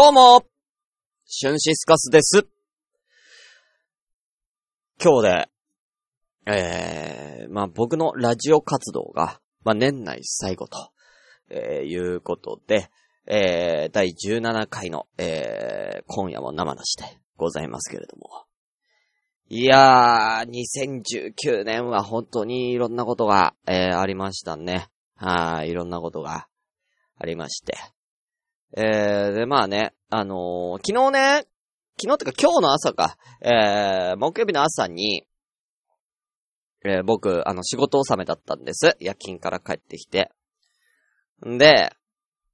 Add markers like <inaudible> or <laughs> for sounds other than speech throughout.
どうもシュンシスカスです。今日で、えー、まあ、僕のラジオ活動が、まあ、年内最後と、えー、いうことで、えー、第17回の、えー、今夜も生出しでございますけれども。いやー、2019年は本当にいろんなことが、えー、ありましたね。はい、いろんなことがありまして。えー、で、まあね、あのー、昨日ね、昨日ってか今日の朝か、えー、木曜日の朝に、えー、僕、あの、仕事納めだったんです。夜勤から帰ってきて。んで、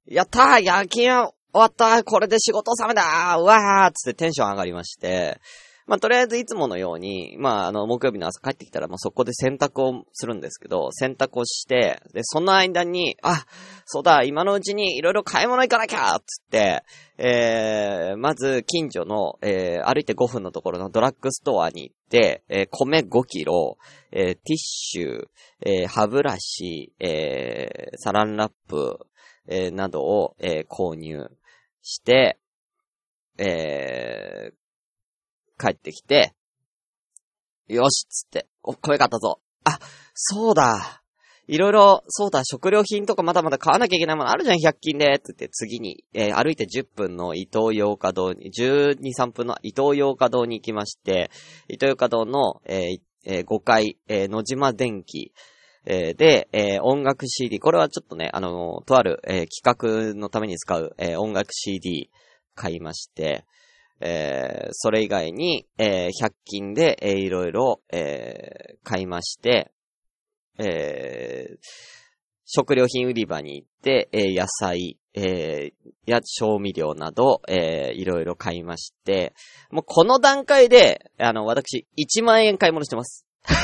やったー夜勤終わったこれで仕事納めだーうわーつってテンション上がりまして、まあ、とりあえずいつものように、まあ、あの、木曜日の朝帰ってきたら、もうそこで洗濯をするんですけど、洗濯をして、で、その間に、あ、そうだ、今のうちにいろいろ買い物行かなきゃつって、えー、まず、近所の、えー、歩いて5分のところのドラッグストアに行って、えー、米5キロ、えー、ティッシュ、えー、歯ブラシ、えー、サランラップ、えー、などを、えー、購入して、えー、帰ってきて、よしっつって、お、声買ったぞ。あ、そうだ。いろいろ、そうだ、食料品とかまだまだ買わなきゃいけないものあるじゃん、100均で。って言って、次に、えー、歩いて10分の伊東洋華堂に、12、3分の伊東洋華堂に行きまして、伊東洋華堂の、えーえー、5階、えー、野島電機、えー、で、えー、音楽 CD、これはちょっとね、あの、とある、えー、企画のために使う、えー、音楽 CD 買いまして、えー、それ以外に、えー、100均で、えー、いろいろ、えー、買いまして、えー、食料品売り場に行って、えー、野菜、えー、や調味料など、えー、いろいろ買いまして、もうこの段階で、あの、私、1万円買い物してます。<laughs>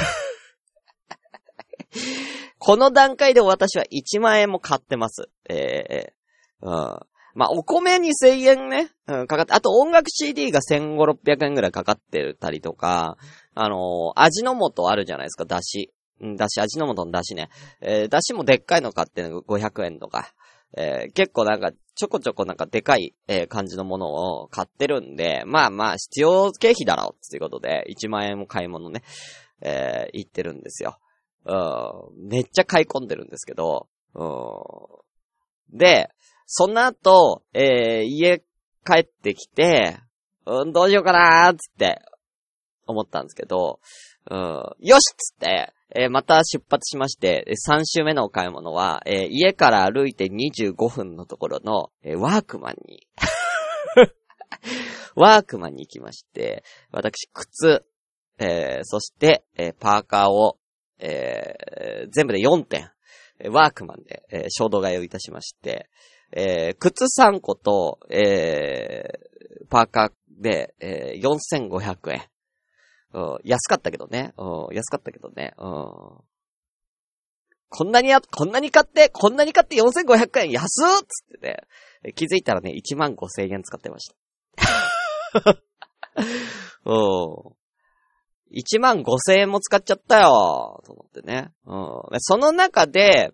この段階で私は1万円も買ってます。えー、うん。まあ、お米に1000円ね、うん、かかって、あと音楽 CD が1500、600円ぐらいかかってたりとか、あのー、味の素あるじゃないですか、だし。だし、味の素のだしね。えー、だしもでっかいの買って500円とか。えー、結構なんか、ちょこちょこなんかでかい、えー、感じのものを買ってるんで、まあまあ、必要経費だろうっていうことで、1万円も買い物ね、えー、行ってるんですよ。うん、めっちゃ買い込んでるんですけど、うん、で、その後、えー、家帰ってきて、うん、どうしようかなーつって思ったんですけど、うん、よしっつって、えー、また出発しまして、3週目のお買い物は、えー、家から歩いて25分のところの、えー、ワークマンに <laughs> ワークマンに行きまして、私、靴、えー、そして、えー、パーカーを、えー、全部で4点、ワークマンで、えー、衝動買いをいたしまして、えー、靴3個と、えー、パーカーで、えー、4500円。うん、安かったけどね。うん、安かったけどね。うん。こんなにや、こんなに買って、こんなに買って4500円安っつってね。気づいたらね、1万5000円使ってました。<laughs> うん。1万5000円も使っちゃったよと思ってね。うん。その中で、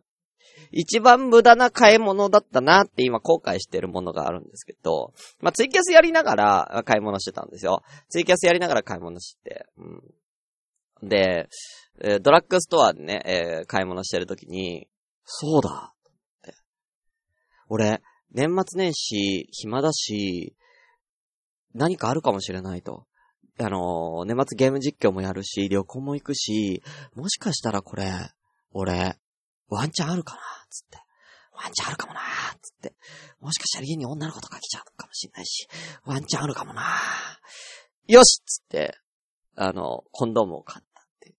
一番無駄な買い物だったなって今後悔してるものがあるんですけど、まあ、ツイキャスやりながら買い物してたんですよ。ツイキャスやりながら買い物して、うん。で、え、ドラッグストアでね、えー、買い物してるときに、そうだって。俺、年末年始、暇だし、何かあるかもしれないと。あのー、年末ゲーム実況もやるし、旅行も行くし、もしかしたらこれ、俺、ワンチャンあるかなつって。ワンチャンあるかもなつって。もしかしたら家に女の子とか来ちゃうかもしれないし、ワンチャンあるかもなよしつって、あの、コンドームを買ったって。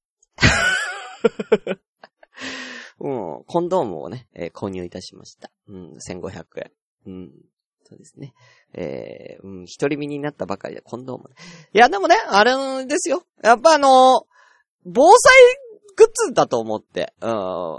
うん、コンドームをね、えー、購入いたしました。うん、1500円。うん、そうですね。えー、うん、一人身になったばかりで、コンドーム、いや、でもね、あれですよ。やっぱあの防災グッズだと思って。うん。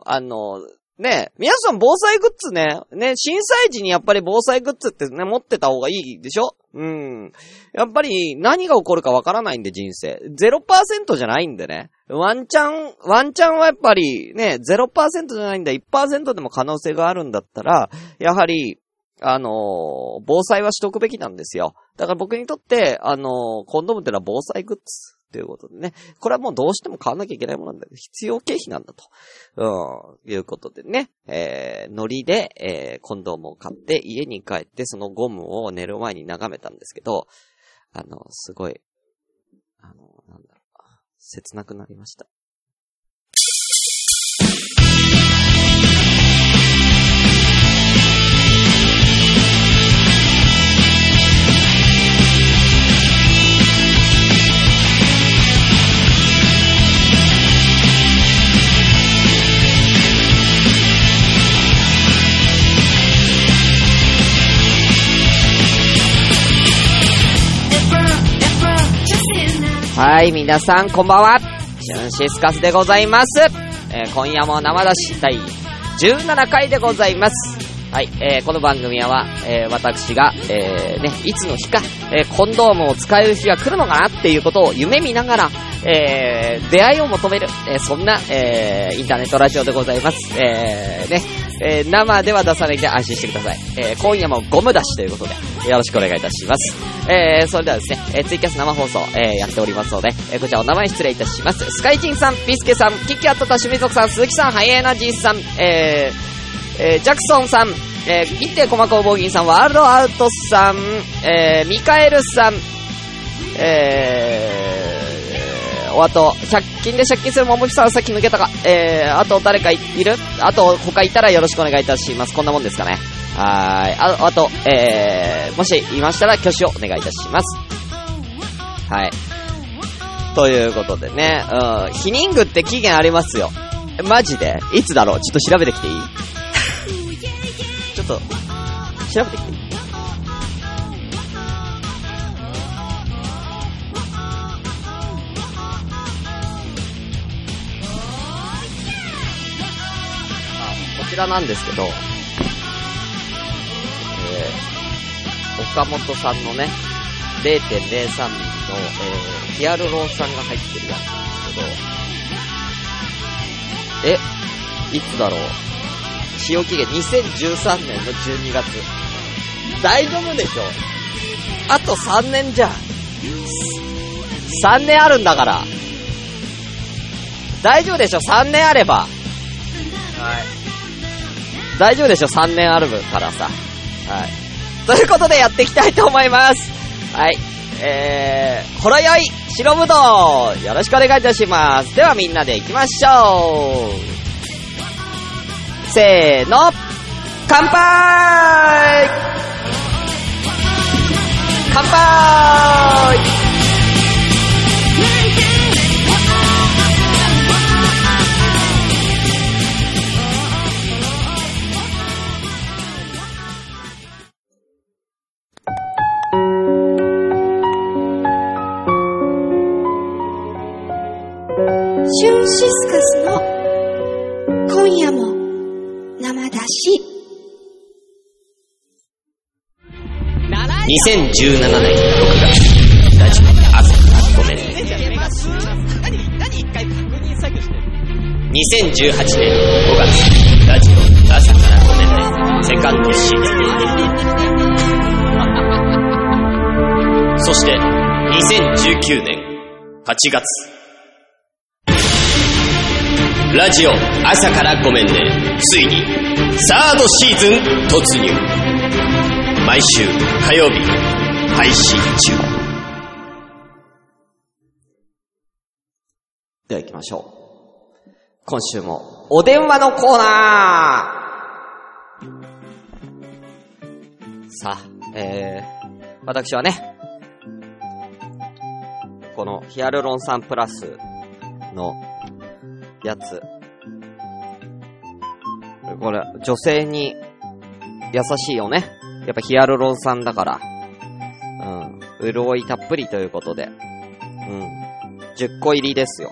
あの、ね、皆さん防災グッズね、ね、震災時にやっぱり防災グッズってね、持ってた方がいいでしょ？うん。やっぱり何が起こるかわからないんで人生。0%じゃないんでね。ワンチャン、ワンチャンはやっぱりね、0%じゃないんだ、1%でも可能性があるんだったら、やはり、あのー防災はしとくべきなんですよ。だから僕にとって、あのーコンドームってのは防災グッズということでね。これはもうどうしても買わなきゃいけないものなんだけど、必要経費なんだと。うん、いうことでね。えー、ノリで、えー、コンドームを買って、家に帰って、そのゴムを寝る前に眺めたんですけど、あの、すごい、あの、なんだろう、切なくなりました。はい、皆さん、こんばんは。シュンシスカスでございます。えー今夜も生出し第17回でございます。はい、えーこの番組は、えー私が、えーね、いつの日か、えーコンドームを使える日が来るのかなっていうことを夢見ながら、えー出会いを求める、えーそんな、えーインターネットラジオでございます。えーね、えー生では出さないで安心してください。えー今夜もゴム出しということで、よろしくお願いいたします。えーそれではですね、えーツイキャス生放送、えーやっておりますので、えーこちらお名前失礼いたします。スカイジンさん、ピスケさん、キッキャットタシミ族さん、鈴木さん、ハイエナジーさん、えーえージャクソンさん、えー、ギッテコマコーボギンさん、ワールドアウトさん、えーミカエルさん、えー、おあと、100均で借金するももきさんさっき抜けたか。えー、あと誰かいる？あと他いたらよろしくお願いいたします。こんなもんですかね。はい。ああと、えー、もしいましたら挙手をお願いいたします。はい。ということでね、うん、ヒニングって期限ありますよ。マジで？いつだろう？ちょっと調べてきていい？<laughs> ちょっと、調べてきていい？らなんですけど、えー、岡本さんのね、0.03ミリの、えー、ヒアルロン酸が入ってるやつなんですけど、え、いつだろう？使用期限2013年の12月。大丈夫でしょ？あと3年じゃん。3年あるんだから。大丈夫でしょ ?3 年あれば。大丈夫でしょ ?3 年ある分からさ。はい。ということでやっていきたいと思います。はい。えー、ほろよい白ぶどうよろしくお願いいたします。ではみんなで行きましょう。せーの、乾杯乾杯2017年。6月、ラジオ朝からごめんね。2018年。5月、ラジオ朝からごめんね。セカンドシーズン。そして、2019年。8月、ラジオ朝からごめんね。ついに、サードシーズン突入。毎週火曜日、配信中。では行きましょう。今週も、お電話のコーナーさあ、えー、私はね、このヒアルロン酸プラスのやつ、これ、女性に優しいよね。やっぱヒアルロン酸だから。うん。潤いたっぷりということで。うん。10個入りですよ。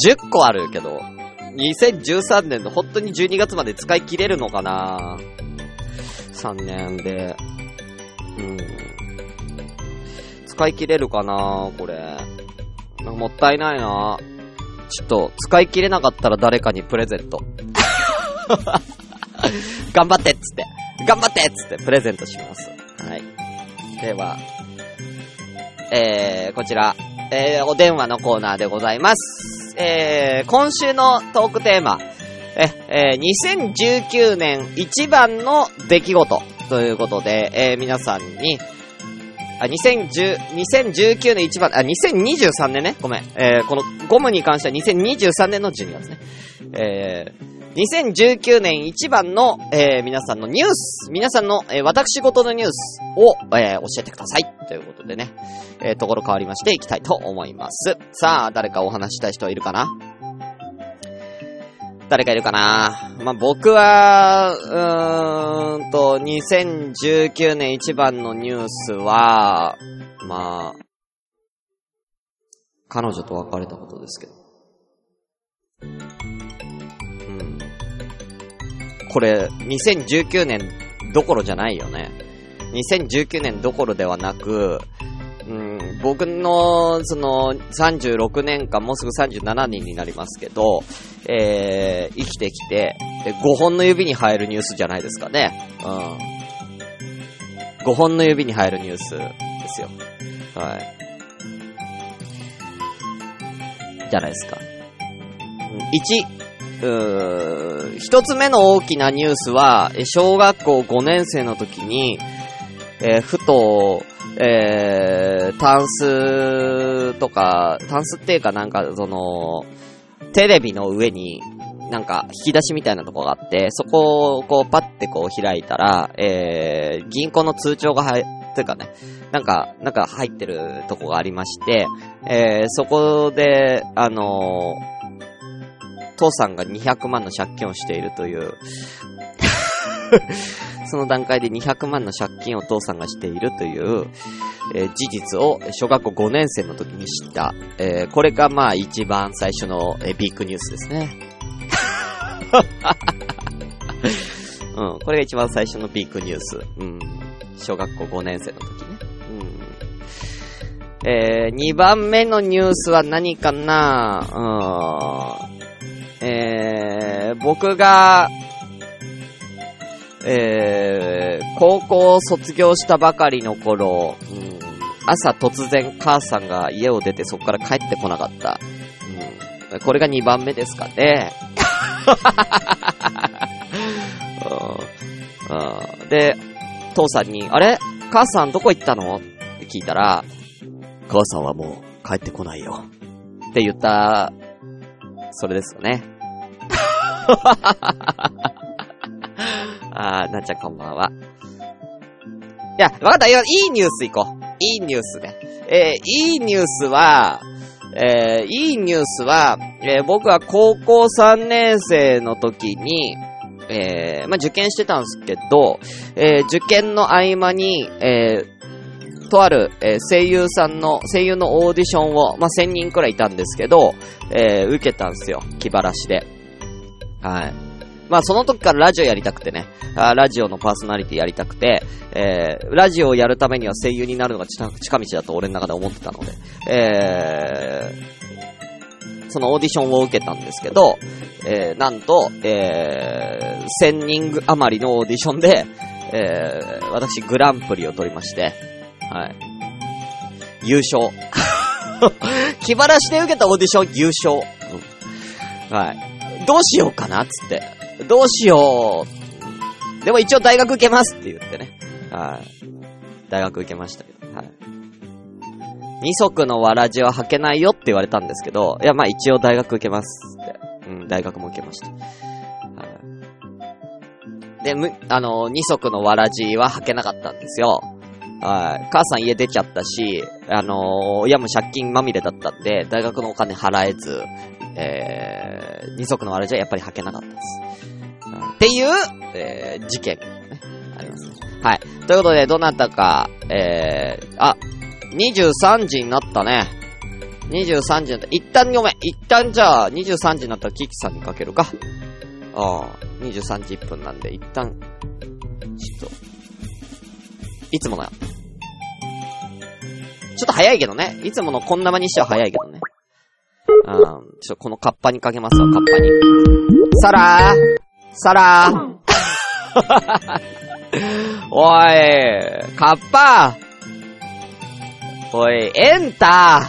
10個あるけど、2013年の本当に12月まで使い切れるのかな ?3 年で。うん。使い切れるかなこれ。もったいないなちょっと、使い切れなかったら誰かにプレゼント。<laughs> <laughs> 頑張ってっつって。頑張ってっつってプレゼントします。はい。では、えー、こちら、えー、お電話のコーナーでございます。えー、今週のトークテーマ、え、えー、2019年一番の出来事ということで、えー、皆さんに、あ、2010、2019年一番、あ、2023年ね、ごめん。えー、このゴムに関しては2023年の12月ね。えー、2019年一番の、えー、皆さんのニュース、皆さんの、えー、私事のニュースを、えー、教えてください。ということでね、えー、ところ変わりましていきたいと思います。さあ、誰かお話したい人はいるかな？誰かいるかな？まあ、僕は、うーんと、2019年一番のニュースは、まあ、彼女と別れたことですけど。これ、2019年どころじゃないよね。2019年どころではなく、うん、僕の、その、36年間、もうすぐ37年になりますけど、えー、生きてきて、で5本の指に入るニュースじゃないですかね。うん。5本の指に入るニュースですよ。はい。じゃないですか。1、うー一つ目の大きなニュースは、小学校5年生の時に、えーふと、えー、タンスとか、タンスっていうかなんか、その、テレビの上に、なんか、引き出しみたいなとこがあって、そこをこうパッてこう開いたら、えー、銀行の通帳が入、というかね、なんか、なんか入ってるとこがありまして、えー、そこで、あのー父さんが200万の借金をしているという、<laughs> その段階で200万の借金を父さんがしているという、えー事実を小学校5年生の時に知った。えーこれがまあ一番最初の、えービッグニュースですね。<laughs> うん、これが一番最初のビッグニュース。うん。小学校5年生の時ね。うん。えー、2番目のニュースは何かな？うん。えー、僕が、えー、高校を卒業したばかりの頃、うん、朝突然母さんが家を出てそこから帰ってこなかった。うん、これが2番目ですかね。<laughs> で、父さんに、あれ？母さんどこ行ったの？って聞いたら、母さんはもう帰ってこないよ。って言った、それですよね。<laughs> あー、なっちゃんこんばんは。いや、わかったよ。いいニュース行こう。いいニュースね。えー、いいニュースは、えー、いいニュースは、えー、僕は高校3年生の時に、えー、まあ、受験してたんですけど、えー、受験の合間に、え、とある、えー声優さんの、声優のオーディションを、まあ、1000人くらいいたんですけど、えー受けたんですよ。気晴らしで。はい。まあ、その時からラジオやりたくてね、あラジオのパーソナリティやりたくて、えー、ラジオをやるためには声優になるのが近近道だと俺の中で思ってたので、えー、そのオーディションを受けたんですけど、えー、なんと、えー、1000人余りのオーディションで、えー、私グランプリを取りまして、はい。優勝。<laughs> 気晴らしで受けたオーディション優勝。うんはい。どうしようかなっつって。どうしよう。でも一応大学受けますって言ってね。はい。大学受けましたけど。はい。二足のわらじは履けないよって言われたんですけど、いや、まあ一応大学受けますって。うん、大学も受けました。はい。で、む、あの、二足のわらじは履けなかったんですよ。はい。母さん家出ちゃったし、あの親も借金まみれだったんで、大学のお金払えず、えー、二足のわらじはやっぱり履けなかったです。っていう、えー、事件ね、ありますね。はい。ということで、どなたか、えー、あ、23時になったね。23時になった。一旦ごめん。一旦じゃあ、23時になったらキキさんにかけるか。ああ、23時1分なんで、一旦、ちょっと、いつもの、ちょっと早いけどね。いつものこんな間にしては早いけどね。うん、ちょっとこのカッパにかけますわ、カッパに。サラー。サラー。<laughs> おい、カッパ。おい、エンタ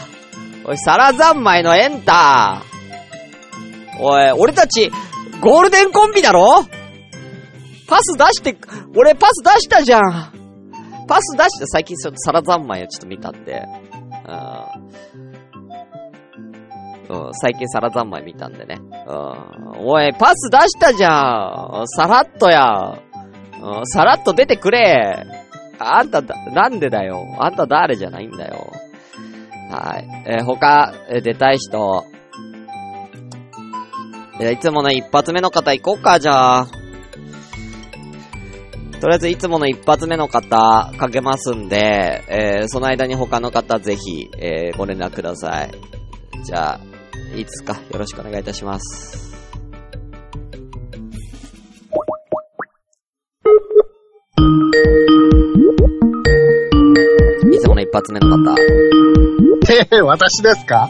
ー。おい、サラ三昧のエンター。おい、俺たち、ゴールデンコンビだろ？パス出して、俺パス出したじゃんパス出して、最近ちょっとサラ三昧をちょっと見たんで、うん。最近サラ三昧見たんでね。うん。おい、パス出したじゃんさらっとや。うん、さらっと出てくれ。あんただ、なんでだよ。あんた誰じゃないんだよ。はい。えー他、えー出たい人。えーいつもの一発目の方行こうか、じゃあ。とりあえず、いつもの一発目の方、かけますんで、えーその間に他の方、ぜひ、えーご連絡ください。じゃあ、いつか、よろしくお願いいたします。いつもの一発目の方。ええ、私ですか？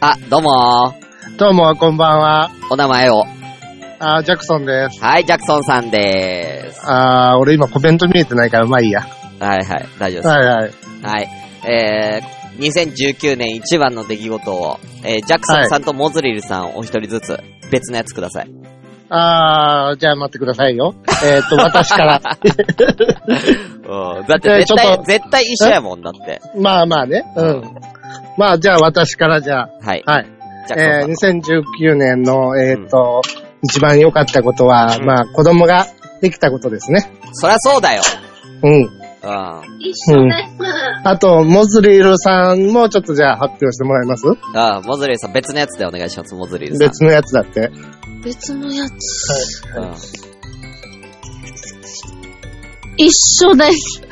あ、どうもどうも、こんばんは。お名前を。あージャクソンです。はい、ジャクソンさんでーす。あー俺今コメント見えてないから、まあいいや。はいはい、大丈夫です。はいはい。はい。えー、2019年一番の出来事を、えー、ジャクソンさんとモズリルさんお一人ずつ別のやつください。あーじゃあ待ってくださいよ。えっと、<laughs> 私から。<laughs> うん。だって絶対、えーちょっと絶対一緒やもんだって。まあまあね。うん。まあ、じゃあ私からじゃあ。はい。はい。え。ー、2019年の、えっ、と、一番良かったことは、うんまあ、子供ができたことですね。そりゃそうだよ。うん。うん。一緒です。あと、モズリルさんもちょっとじゃあ発表してもらえます？あモズリルさん別のやつでお願いします、モズリルさん。別のやつだって。別のやつ。うん。一緒です。<laughs>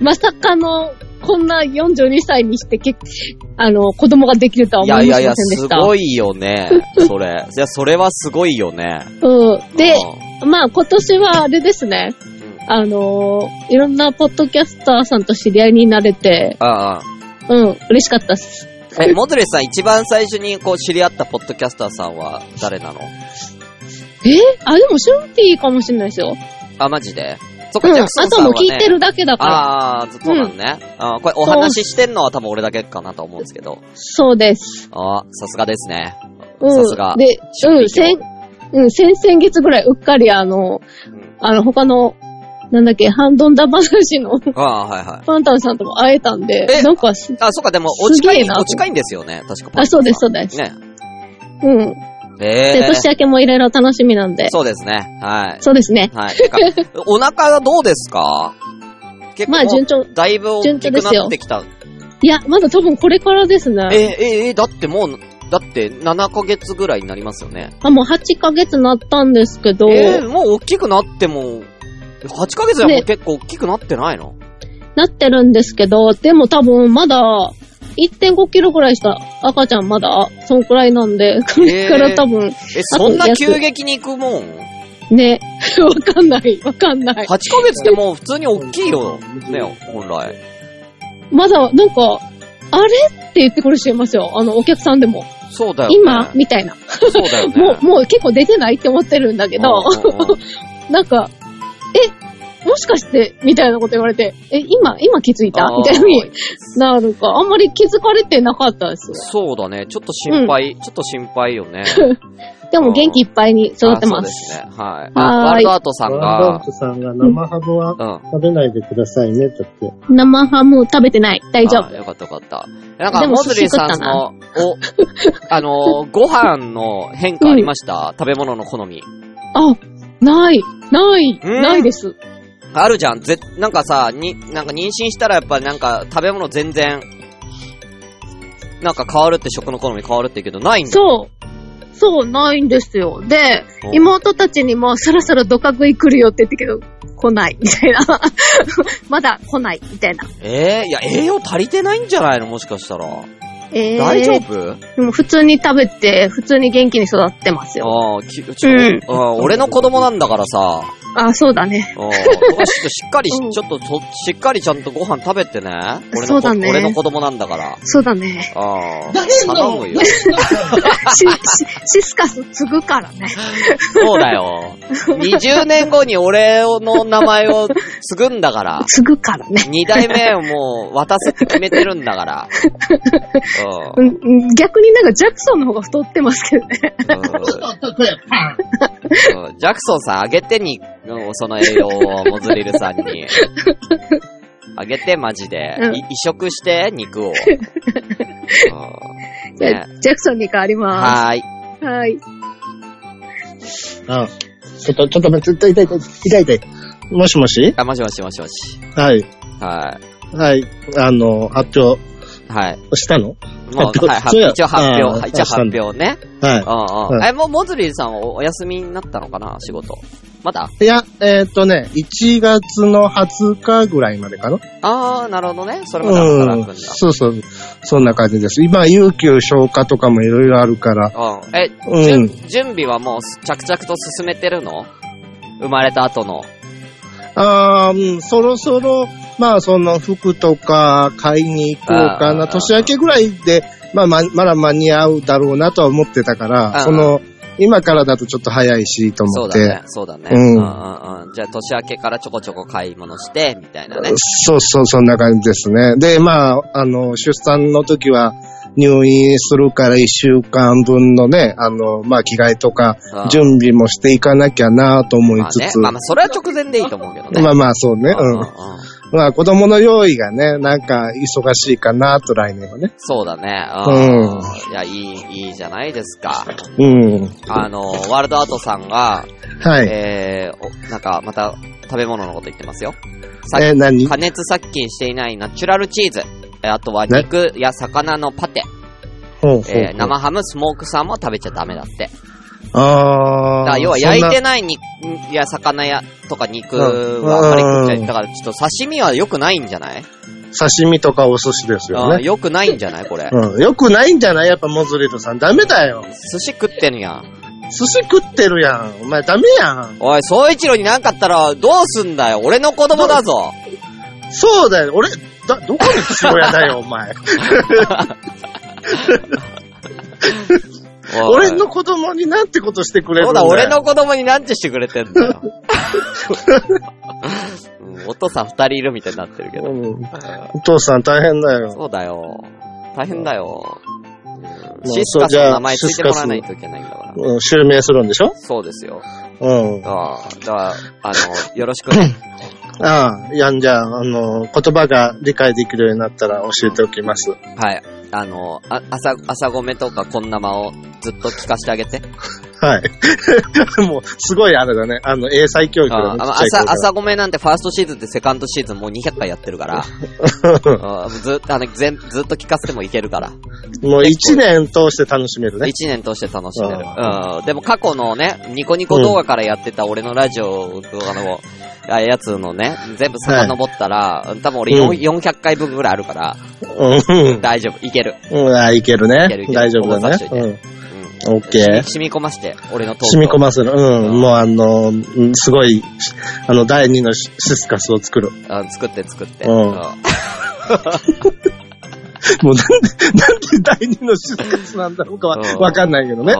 まさかの、こんな42歳にしてけ、あの、子供ができるとはい思いませんやいやいや、でした。すごいよね。<laughs> それ。いや、それはすごいよね。うん。で、うまあ今年はあれですね。ん。あのーいろんなポッドキャスターさんと知り合いになれて、ああ。うん、嬉しかったっす。え、モズリルさん一番最初にこう知り合ったポッドキャスターさんは誰なの？え？あ、でもシュンピーかもしれないですよ。あ、マジで？そっか、うん。ジャクソあンさんは、ね。ともう聞いてるだけだから。ああ、そうなんね。あーこれお話ししてんのは多分俺だけかなと思うんですけど。そうです。ああ、さすがですね。うん。さすがで、うん、先、うん、先々月ぐらいうっかりあの、うんあの、他の、なんだっけ、ハンドンダ話のああ、はいはい。パンタンさんとも会えたんでえ、なんかす、あ、そっか、でも、お近い、お近いんですよね。確か。あ、そうです、そうです。ね。うん。え年明けもいろいろ楽しみなんで。そうですね。はい。そうですね。はい。<laughs> お腹がどうですか？結構、まあ、順調。だいぶ大きくなってきた。いや、まだ多分これからですね。え、え、え、だってもう、だって7ヶ月ぐらいになりますよね。あ、もう8ヶ月なったんですけど、えー、もう大きくなっても、8ヶ月でも結構大きくなってないの、なってるんですけど、でも多分まだ1.5キロぐらいした赤ちゃんまだ、そんくらいなんで、これから多分、え、そんな急激に行くもん？ね、<laughs> わかんない、わかんない。?8 ヶ月でもう普通に大きいよ。ね、本来。まだ、なんか、あれって言ってくる人いますよ。あの、お客さんでも。そうだよね。今みたいな。そうだよね。<laughs> もう、もう結構出てないって思ってるんだけど、<laughs> なんか、え、もしかして、みたいなこと言われて、え、今、今気づいた？みたいになるか、あんまり気づかれてなかったです。そうだね。ちょっと心配、ちょっと心配よね。<laughs> でも元気いっぱいに育ってま。あそうですすね。はい。ワールドアートさんワンダがー、トさんが生ハムはうん。食べないでくださいね、だって。生ハム食べてない。大丈夫。あよかったよかった。なんか、でもモズリーさんの、お、あの、ご飯の変化ありました、食べ物の好み。あ、ない、ない、うんないです。あるじゃん。ぜ、なんかさ、に、なんか妊娠したらやっぱりなんか食べ物全然、なんか変わるって食の好み変わるって言うけど、ないんだ。そう。そう、ないんですよ。で、うん妹たちにも、そろそろドカ食い来るよって言ってけど、来ない、みたいな。<laughs> まだ来ない、みたいな。ええいや、栄養足りてないんじゃないの？もしかしたら。えー、大丈夫？でも普通に食べて、普通に元気に育ってますよ。ああ、きちょ、うん俺の子供なんだからさ、あ、そうだね。うん。そこはちょっとしっかりしうん、ちょっとそ、しっかりちゃんとご飯食べてね。俺のこそうだね俺の子供なんだから。そうだね。ああ。だけど頼むよ。<laughs> シ、シ、シスカス継ぐからね。そうだよ。20年後に俺の名前を継ぐんだから。継ぐからね。二代目をもう渡すって決めてるんだから。ううんうん逆になんかジャクソンの方が太ってますけどね。ん。うんうんジャクソンさんあげてに、うんその栄養をモズリルさんに。<laughs> あげて、マジで。うんい移植して、肉を。<laughs> うんじゃねあ、ジャクソンに変わりまはーい。す。はい。あ、ちょっと、ちょっと待って、痛い痛い痛い痛い痛い。もしもし？あ、もしもしもしもし。はい。ははい。あの、発表い。はい。したの？も発う、はい、一応発あ表。ー一応発表ね。はうんうん。はいえ、もう、モズリルさんはお休みになったのかな？仕事。まだ？い。いや、えーっとね、1月の20日ぐらいまでかなあー、なるほどね。それまで働くんだ。そうそう。そんな感じです。今、有給消化とかもいろいろあるから。うん。え、うん準準備はもう着々と進めてるの？生まれた後の。あーうん、そろそろ、まあ、その服とか買いに行こうかな。年明けぐらいで、まあ、ま、まだ間に合うだろうなとは思ってたから、その、今からだとちょっと早いし、と思って。そうだね。そうだね。うんうんうんうん。じゃあ年明けからちょこちょこ買い物して、みたいなね。そうそう、そんな感じですね。で、まあ、あの、出産の時は入院するから一週間分のね、あの、まあ、着替えとかうん準備もしていかなきゃなと思いまあね。つつ、まあまあ、それは直前でいいと思うけどね。まあまあ、そうね。うん。うんうんうんまあ、子供の用意がね、なんか忙しいかなと来年はね。そうだね。ううん。いや、いい、いいじゃないですか。うん。あの、ワールドアートさんが、はい。えー、おなんか、また、食べ物のこと言ってますよ。さえ、何？加熱殺菌していないナチュラルチーズ。えあとはね肉や魚のパテ。ほうほうほうえー生ハム、スモークさんも食べちゃダメだって。だああ。から要は焼いてない肉や魚やとか肉はあんまり食っちゃい。うんだからちょっと刺身は良くないんじゃない？刺身とかお寿司ですよね。あー良くないんじゃないこれ？うん。よくないんじゃない？やっぱモズリルさん。ダメだよ。寿司食ってんやん。寿司食ってるやん。お前ダメやん。おい、総一郎になんかあったらどうすんだよ。俺の子供だぞ。そうだよ。俺、だ、どこの父親だよ、お前。<laughs> 俺の子供になんてことしてくれるそんだよ。うだ、俺の子供になんてしてくれてんだよ。<laughs> うんお父さん二人いるみたいになってるけど。うん。お父さん大変だよ。そうだよ。大変だよ。うんうシスカスの名前ついてもらわないといけないんだから。うん、襲名するんでしょ？そうですよ。うん。ああ、だから、あの、よろしくね。<laughs> ああ、いやんじゃあ、あの、言葉が理解できるようになったら教えておきます。はい。あの、あ朝、朝ごめとかこんな間をずっと聞かせてあげて。はい。<laughs> もう、すごいあれだね。あの、英才教育だね。ああちっちゃい頃朝、朝ごめなんてファーストシーズンってセカンドシーズンもう200回やってるから。<laughs> あずっと、あの、全、ずっと聞かせてもいけるから。もう一年通して楽しめるね。一年通して楽しめる。うん。でも過去のね、ニコニコ動画からやってた俺のラジオとかの、あやつのね、全部遡ったら、多分俺4うん400回分ぐらいあるから、うん。大丈夫、いける。うん、あいけるねいけるいけ。る大丈夫だね。うん。うん。オッケー。染み込まして、俺のトークを染み込ませる。ううんん。もうあの、うんすごい、あの、第二のシスカスを作る。うん作って作って。うんうん <laughs> もうなんで、なんで第二のシスカスなんだろうかはうんわかんないけどね。う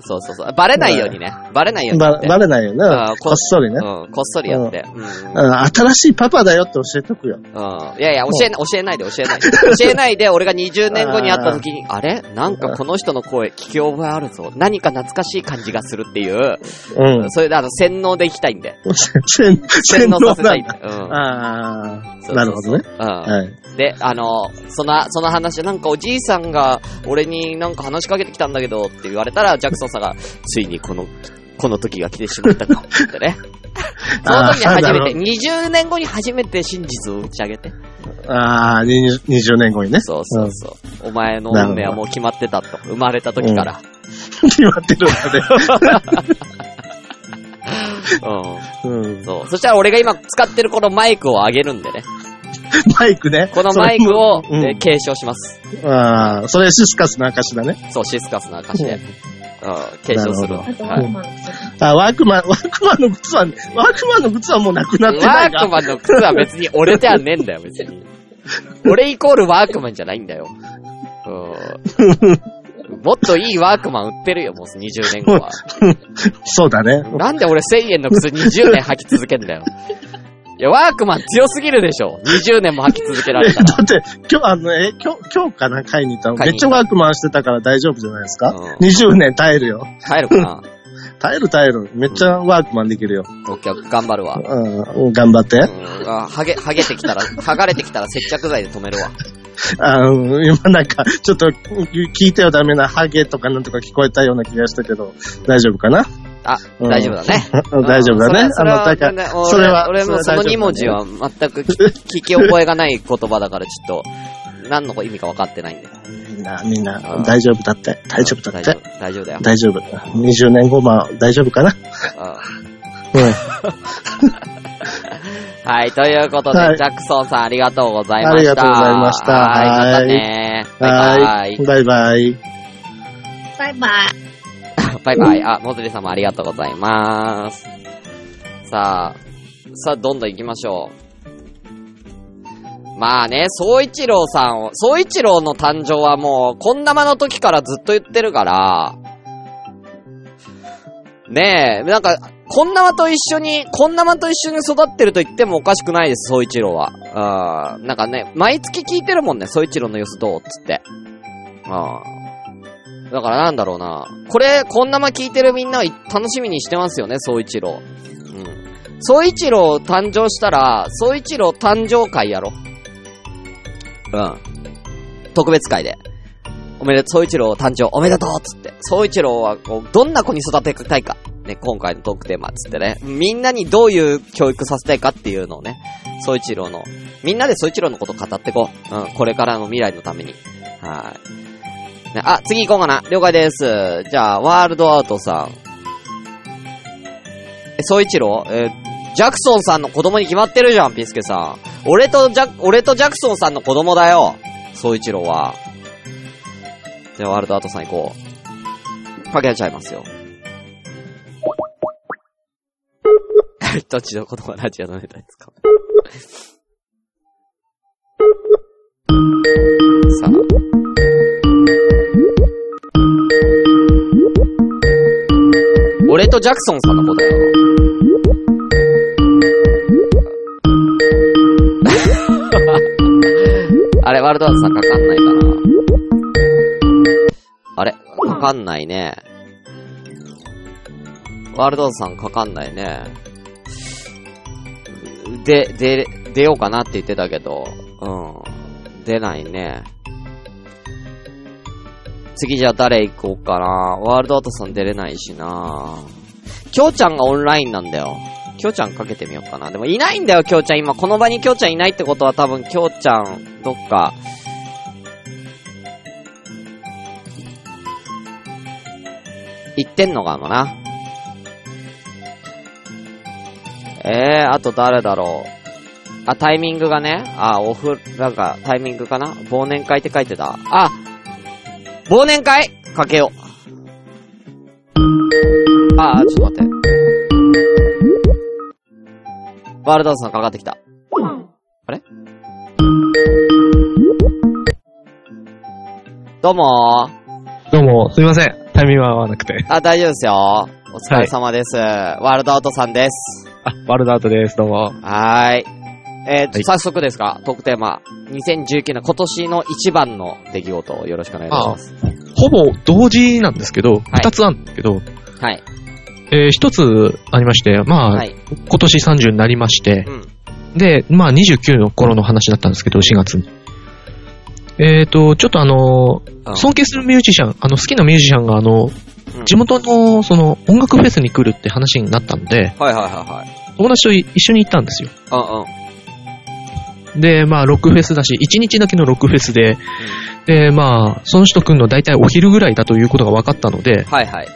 そうそうそう。バレないようにね。バレないよう。うんにやって。ば、バレないよね。あこっそりね。うん、こっそりやって。うん。うん新しいパパだよって教えとくよ。うん。いやいや、教えな、教えないで、教えないで。教えないで、俺が20年後に会った時に、あれ？なんかこの人の声聞き覚えあるぞ。何か懐かしい感じがするっていう、うん。それであの、洗脳で行きたいんで。洗洗脳させたいんで。うん。ああ、なるほどね。うん。はい。で、あの、その、その話、なんかおじいさんが、俺になんか話しかけてきたんだけどって言われたら、ジャクソンさんが、ついにこの、この時が来てしまったかってね。<laughs> その時に初めて、20年後に初めて真実を打ち上げて。ああ、20 20年後にね。そうそうそう。お前の運命はもう決まってたと。生まれた時から。<laughs> 決まってるんだね。う <laughs> うんん。。そう。そしたら俺が今使ってるこのマイクを上げるんでね。マイクね。このマイクを、それもえー継承します。うん、ああ、それシスカスの証だね。そう、シスカスの証で。うん、継承する。なるはい。あ、ワークマン、ワークマンの靴は、ワークマンの靴はもうなくなってなワいが。ークマンの靴は別に俺ではねえんだよ、別に。俺イコールワークマンじゃないんだよ。うん。もっといいワークマン売ってるよ、もう20年後は。<laughs> そうだね。なんで俺1000円の靴20年履き続けんだよ。いや、ワークマン強すぎるでしょ。20年も履き続けらえれたら。<laughs> だって、今日、あの、え、今日、今日かな、買いに行ったの？めっちゃワークマンしてたから大丈夫じゃないですか？うん20年耐えるよ。帰るかな <laughs> 耐える耐える。めっちゃワークマンできるよ。オッケー、頑張るわ。うん、頑張って。うん、あ、はげ、はげてきたら、剥がれてきたら接着剤で止めるわ。<laughs> あの、今なんか、ちょっと、聞いてよダメなハゲとかなんとか聞こえたような気がしたけど、大丈夫かな？あ、うん大丈夫だね。大丈夫だね。<laughs> それはあの、だかそれはら、それは、俺俺もその2文字は全く聞聞き覚えがない言葉だからちょっと、何の意味か分かってないんで。みんな、みんなあ、大丈夫だって。大丈夫だって。大丈夫だよ。大丈夫。20年後も大丈夫かな？あうん。<laughs> はい、ということで、はいジャクソンさんありがとうございました。ありがとうございましたはい、またはいね。バイバイ。はい。バイバイ。バイバイ。バイバイ。あ、モズリさんもありがとうございます。さあ、さあ、どんどん行きましょう。まあね、総一郎さんを、総一郎の誕生はもう、こんなまの時からずっと言ってるから、ねえ、なんか、こんなまと一緒に、こんなまと一緒に育ってると言ってもおかしくないです、総一郎は。あーなんかね、毎月聞いてるもんね、総一郎の様子どうつって。あーだからなんだろうな。これ、こんなま聞いてるみんなは楽しみにしてますよね、総一郎。うん。総一郎誕生したら、総一郎誕生会やろ。うん。特別会で。おめでとう、総一郎誕生おめでとうつって。総一郎は、こう、どんな子に育てたいか。ね、今回のトークテーマつってね。みんなにどういう教育させたいかっていうのをね、総一郎の、みんなで総一郎のこと語ってこう。うん、これからの未来のために。はい。あ、次行こうかな。了解です。じゃあ、ワールドアウトさん。え、総一郎？えジャクソンさんの子供に決まってるじゃん、ピスケさん。俺とジャ、俺とジャクソンさんの子供だよ。総一郎は。じゃあ、ワールドアウトさん行こう。かけちゃいますよ。<laughs> どっちの子供ラジオのネタですか？さあ。俺とジャクソンさんの子だよ。<laughs> あれ、ワールドアートさんかかんないかなあれかかんないね。ワールドアートさんかかんないね。で、で、出ようかなって言ってたけど、うん。出ないね。次じゃあ誰行こうかな。ワールドアートさん出れないしな。きょうちゃんがオンラインなんだよ。きょうちゃんかけてみようかな。でもいないんだよ、きょうちゃん。今この場にきょうちゃんいないってことは多分きょうちゃん、どっか。行ってんのかもな。えー、あと誰だろう。あ、タイミングがね。あ、オフ、なんか、タイミングかな忘年会って書いてた。あ忘年会？かけよう。あー、ちょっと待って。ワールドアートさんかかってきた。あれ？どうもー。どうも、すみません。タイミングが合わなくて。あ、大丈夫ですよ。お疲れ様です。ワールドアウトさんです。あ、ワールドアウトです。どうも。はーい。えーはい早速ですか、トークテーマ。2019年今年の一番の出来事をよろしくお願いします。ほぼ同時なんですけど、二、つあるんですけど、はい。えー一つありまして、まあ、はい。今年30になりましてう、ん。で、まあ29の頃の話だったんですけど、4月に。えっ、と、ちょっとあのうん尊敬するミュージシャン、あの、好きなミュージシャンがあの、うん地元の、その、音楽フェスに来るって話になったんで、はいはいはいはい。友達とい一緒に行ったんですよ。うんうん。で、まあ、ロックフェスだし、1日だけのロックフェスで、で、まあ、その人来るの大体お昼ぐらいだということが分かったので、はいはい。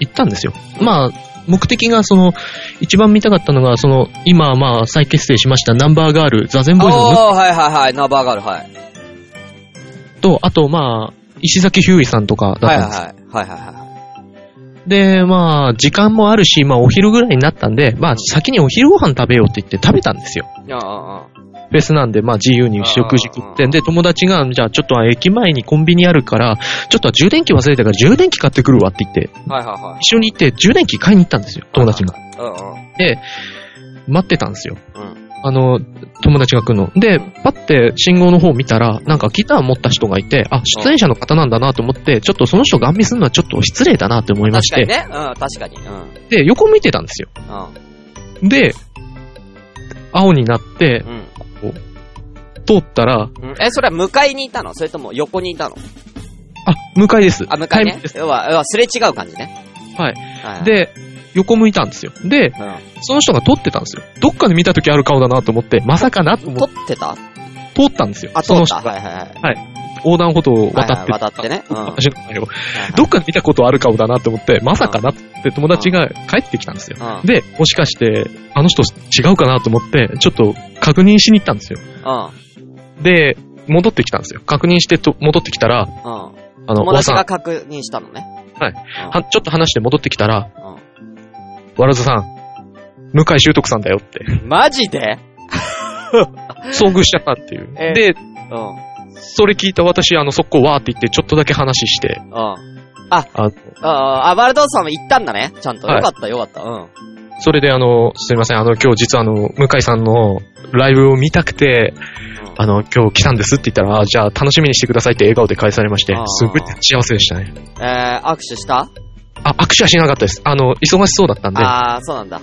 行ったんですよ。まあ、目的が、その、一番見たかったのが、その、今、まあ、再結成しましたナンバーガール、ザゼンボーイズのムおー、はいはいはい。ナンバーガール、はい。と、あと、まあ、石崎ひゅういさんとかだはいったんです。はいはい。はいはいはい。で、まあ、時間もあるし、まあ、お昼ぐらいになったんで、まあ、先にお昼ご飯食べようって言って食べたんですよ。ああ、あフェスなんで、まあ、自由に食事食ってんで、友達が、じゃあ、ちょっと駅前にコンビニあるから、ちょっと充電器忘れたから充電器買ってくるわって言って、あ。はいはいはい。一緒に行って充電器買いに行ったんですよ、友達が。で、待ってたんですよ。うん。あの、友達が来るの。で、パッて信号の方見たら、なんかギター持った人がいて、あ、出演者の方なんだなと思って、ちょっとその人ガン見するのはちょっと失礼だなって思いまして、確かにね。うん、確かに。うん。で、横向いてたんですよ。うん。で、青になってう、ん。通ったら、うんえ、それは向かいにいたの？それとも横にいたの？あ、向かいです。あ、向かいね。要は、要はすれ違う感じね。はい。はい。、で、横向いたんですよ。で、うん。その人が撮ってたんですよ。どっかで見た時ある顔だなと思って、まさかなと思撮ってってた？通ったんですよ。あ、撮った？その人がはいはいはい。横断歩道を渡って、渡ってね。うん。どっかで見たことある顔だなと思って、まさかなって友達が帰ってきたんですよ。うん。で、もしかして、あの人違うかなと思って、ちょっと確認しに行ったんですよ。うん。で、戻ってきたんですよ。確認してと戻ってきたら、うん。あの、友達が確認したのね。はいうん。はちょっと話して戻ってきたら、うわらずさん、向井修徳さんだよって、ん。マジで？<laughs> 遭遇しちゃったっていう。えで、うん。それ聞いた私、あの、速攻わーって言って、ちょっとだけ話して、うん。あああ、バルドーさんも行ったんだね。ちゃんと。はいよかったよかった。うん。それであの、すいません、あの、今日実はあの、向井さんのライブを見たくて、あの、今日来たんですって言ったら、あじゃあ楽しみにしてくださいって笑顔で返されましてすごい幸せでしたね。えー、握手した？あ、握手はしなかったです。あの、忙しそうだったんで。ああ、そうなんだ。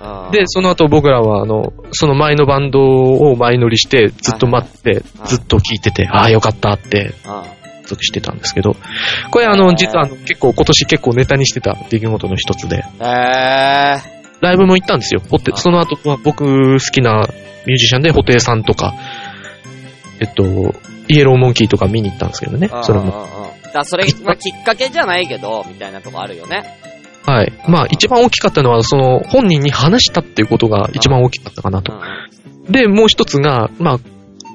うんで、その後僕らは、あの、その前のバンドを前乗りして、ずっと待ってはい、ずっと聴いてて、ああ、よかったって、してたんですけど、これあの、実はあの、結構、今年結構ネタにしてた出来事の一つで、えー、ライブも行ったんですよ。ホテあその後は僕好きなミュージシャンで、布袋さんとか、えっと、イエローモンキーとか見に行ったんですけどね、それも。だそれ、まあ、きっかけじゃないけど、みたいなとこあるよね。はい。まあ、一番大きかったのは、その、本人に話したっていうことが一番大きかったかなと。で、もう一つが、まあ、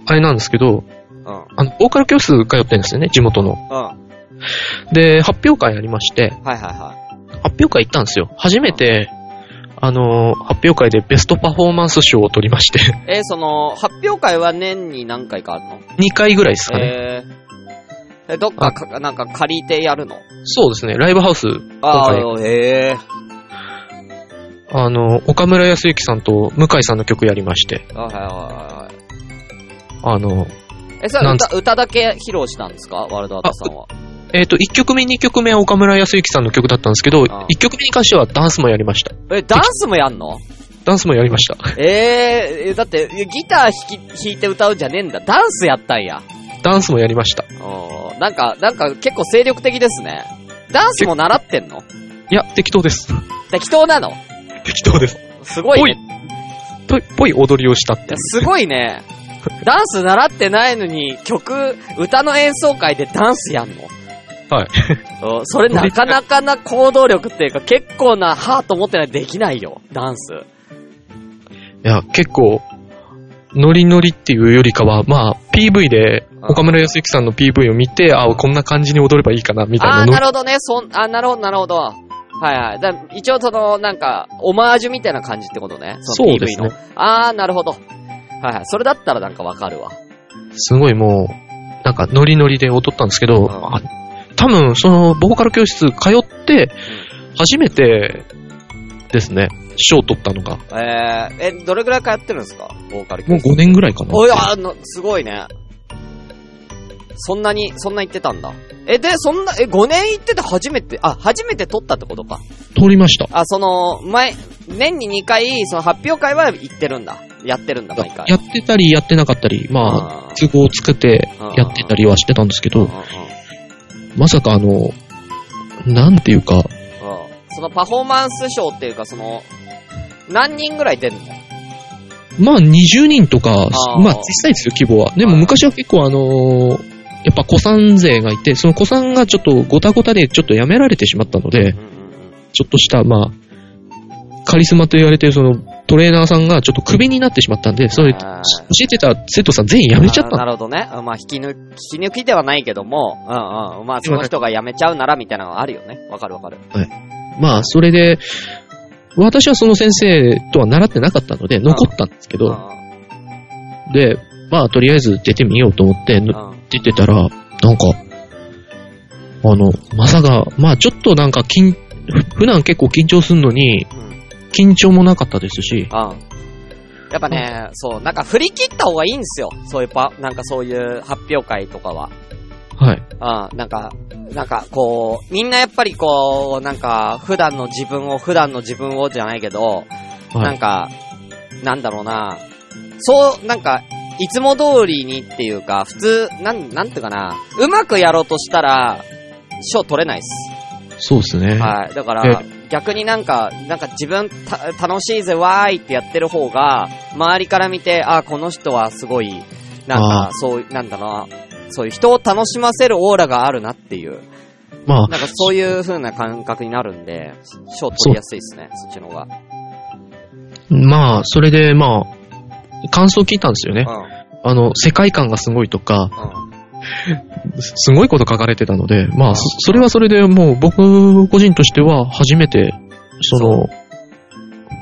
あれなんですけど、うん。あの、ボーカル教室通ってるんですよね、地元の。うん。で、発表会ありまして、はいはいは発表会行ったんですよ。初めて、あの、発表会でベストパフォーマンス賞を取りまして、い。えー、その、発表会は年に何回かあるの？2回ぐらいですかね。えー、え、どっかか、なんか借りてやるの？そうですね、ライブハウス、あ今あ、へえあの、岡村康之さんと向井さんの曲やりまして、ー。あはいはいはいはい。あの、え、それ歌、歌だけ披露したんですか？ワールドアートさんは。えっ、と、1曲目、2曲目は岡村康之さんの曲だったんですけど、あ1曲目に関してはダンスもやりました。え、ダンスもやんの？ダンスもやりました。えー、えだって、ギター弾き、弾いて歌うんじゃねえんだ。ダンスやったんや。ダンスもやりました。なんか、なんか結構精力的ですね。ダンスも習ってんの？いや、適当です。適当なの？適当です。すごいね。ぽい、ぽい踊りをしたって。すごいね。ダンス習ってないのに、曲、歌の演奏会でダンスやんの？はい。おそれなかなかな行動力っていうか、結構な、はぁと思ってないとできないよ、ダンス。いや、結構、ノリノリっていうよりかは、まあ、PV で、うん岡村康之さんの PV を見て、あこんな感じに踊ればいいかな、みたいあー、なるほどね。そん、あー、なるほど、なるほど。はいはい。だ一応その、なんか、オマージュみたいな感じってことね。のそうですね。あー、なるほど。はいはい。それだったらなんかわかるわ。すごいもう、なんかノリノリで踊ったんですけど、んあ多分、その、ボーカル教室通って、初めてですね、賞を取ったのが、えー、え、どれぐらい通ってるんですか？ボーカル教もう室5年ぐらいかな。おい、あの、すごいね。そんなに、そんな言ってたんだ。え、で、そんな、え、5年行ってて初めて、あ、初めて撮ったってことか。取りました。あ、その、前、年に2回、その発表会は行ってるんだ。やってるんだ、毎回。やってたり、やってなかったり、まあ、都合を作ってやってたりはしてたんですけど、まさかあの、なんていうか、うんそのパフォーマンスショーっていうか、その、何人ぐらい出るの？まあ20人とか、まあ小さいですよ、規模は。でもはい昔は結構あのーやっぱ古参勢がいて、その古参がちょっとごたごたでちょっとやめられてしまったので、ちょっとした、まあ、カリスマと言われてるそのトレーナーさんがちょっとクビになってしまったんで、それ、教えてた生徒さん全員辞めちゃったなるほどね。まあ、引き抜き、引き抜きではないけども、うんうん。まあ、その人が辞めちゃうなら、みたいなのがあるよね。わかるわかる。まあ、それで、私はその先生とは習ってなかったので、残ったんですけど、うで、まあ、とりあえず出てみようと思って。出てたら、なんか、あの、まさか、まあちょっとなんか緊、ふ普段結構緊張するのに、うん。緊張もなかったですし、うん。やっぱね、そう、なんか振り切った方がいいんですよ。そういうパ、なんかそういう発表会とかは。はい。うん、なんか、なんかこう、みんなやっぱりこう、なんか、普段の自分を、普段の自分をじゃないけど、はないん。か、なんだろうな、そう、なんか、いつも通りにっていうか、普通、なん、なんていうかな、うまくやろうとしたら、賞取れないっす。そうですね。はい。だから、逆になんか、なんか自分た、楽しいぜ、わーいってやってる方が、周りから見て、あ、この人はすごい、なんあか、そう、なんだな、そういう人を楽しませるオーラがあるなっていう、まあ、なんかそういう風な感覚になるんで、賞取りやすいですね、そっちの方が。まあ、それで、まあ、感想聞いたんですよね。あの、世界観がすごいとか。すごいこと書かれてたので、まうんあ、そそれはそれでもう僕個人としては初めて、その、